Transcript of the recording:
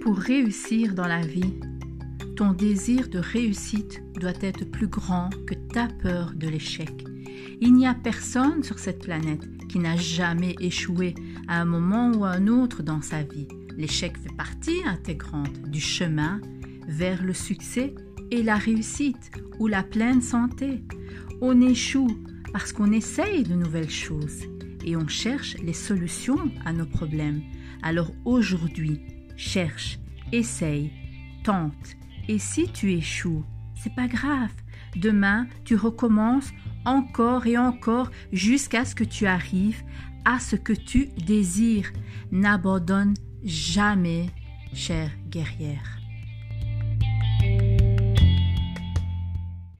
pour réussir dans la vie, ton désir de réussite doit être plus grand que ta peur de l'échec. Il n'y a personne sur cette planète qui n'a jamais échoué à un moment ou à un autre dans sa vie. L'échec fait partie intégrante du chemin vers le succès et la réussite ou la pleine santé. On échoue parce qu'on essaye de nouvelles choses et on cherche les solutions à nos problèmes. Alors aujourd'hui, cherche, essaye, tente. Et si tu échoues, c'est pas grave. Demain, tu recommences encore et encore jusqu'à ce que tu arrives à ce que tu désires. N'abandonne jamais, chère guerrière.